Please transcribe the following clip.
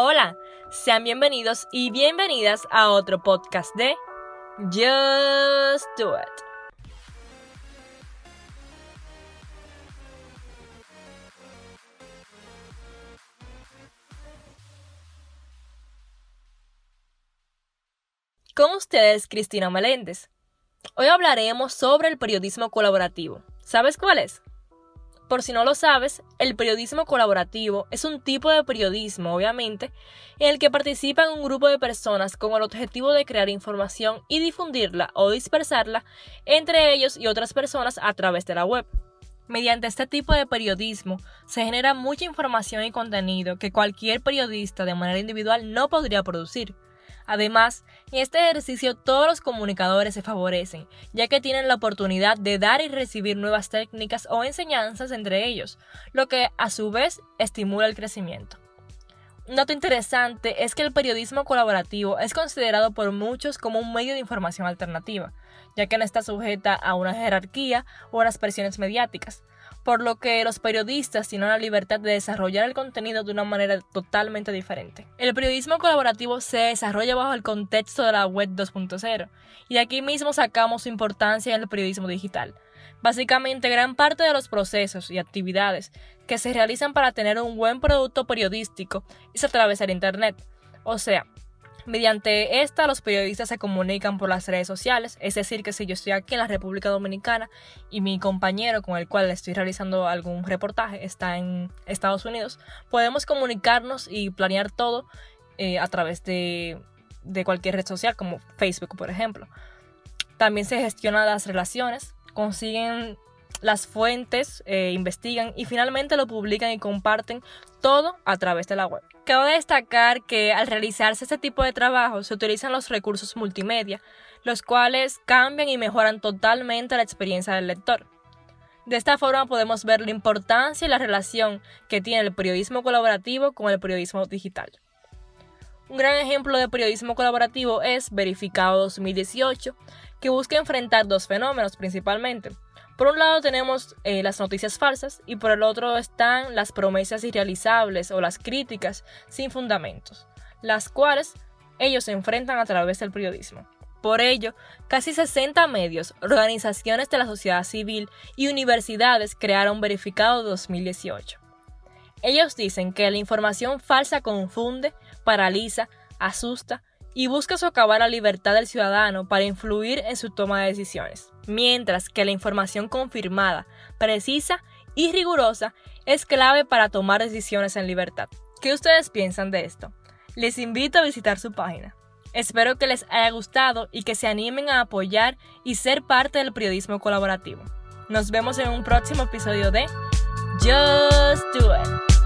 Hola, sean bienvenidos y bienvenidas a otro podcast de Just Do It. Con ustedes, Cristina Meléndez. Hoy hablaremos sobre el periodismo colaborativo. ¿Sabes cuál es? Por si no lo sabes, el periodismo colaborativo es un tipo de periodismo, obviamente, en el que participan un grupo de personas con el objetivo de crear información y difundirla o dispersarla entre ellos y otras personas a través de la web. Mediante este tipo de periodismo se genera mucha información y contenido que cualquier periodista de manera individual no podría producir. Además, en este ejercicio todos los comunicadores se favorecen, ya que tienen la oportunidad de dar y recibir nuevas técnicas o enseñanzas entre ellos, lo que a su vez estimula el crecimiento. Un dato interesante es que el periodismo colaborativo es considerado por muchos como un medio de información alternativa, ya que no está sujeta a una jerarquía o a las presiones mediáticas, por lo que los periodistas tienen la libertad de desarrollar el contenido de una manera totalmente diferente. El periodismo colaborativo se desarrolla bajo el contexto de la web 2.0 y de aquí mismo sacamos su importancia en el periodismo digital. Básicamente, gran parte de los procesos y actividades que se realizan para tener un buen producto periodístico es a través Internet. O sea, Mediante esta, los periodistas se comunican por las redes sociales, es decir, que si yo estoy aquí en la República Dominicana y mi compañero con el cual estoy realizando algún reportaje está en Estados Unidos, podemos comunicarnos y planear todo eh, a través de, de cualquier red social, como Facebook, por ejemplo. También se gestionan las relaciones, consiguen las fuentes, eh, investigan y finalmente lo publican y comparten todo a través de la web. Cabe destacar que al realizarse este tipo de trabajo se utilizan los recursos multimedia, los cuales cambian y mejoran totalmente la experiencia del lector. De esta forma podemos ver la importancia y la relación que tiene el periodismo colaborativo con el periodismo digital. Un gran ejemplo de periodismo colaborativo es Verificado 2018, que busca enfrentar dos fenómenos principalmente, por un lado tenemos eh, las noticias falsas y por el otro están las promesas irrealizables o las críticas sin fundamentos, las cuales ellos se enfrentan a través del periodismo. Por ello, casi 60 medios, organizaciones de la sociedad civil y universidades crearon Verificado 2018. Ellos dicen que la información falsa confunde, paraliza, asusta y busca socavar la libertad del ciudadano para influir en su toma de decisiones, mientras que la información confirmada, precisa y rigurosa es clave para tomar decisiones en libertad. ¿Qué ustedes piensan de esto? Les invito a visitar su página. Espero que les haya gustado y que se animen a apoyar y ser parte del periodismo colaborativo. Nos vemos en un próximo episodio de Just Do It.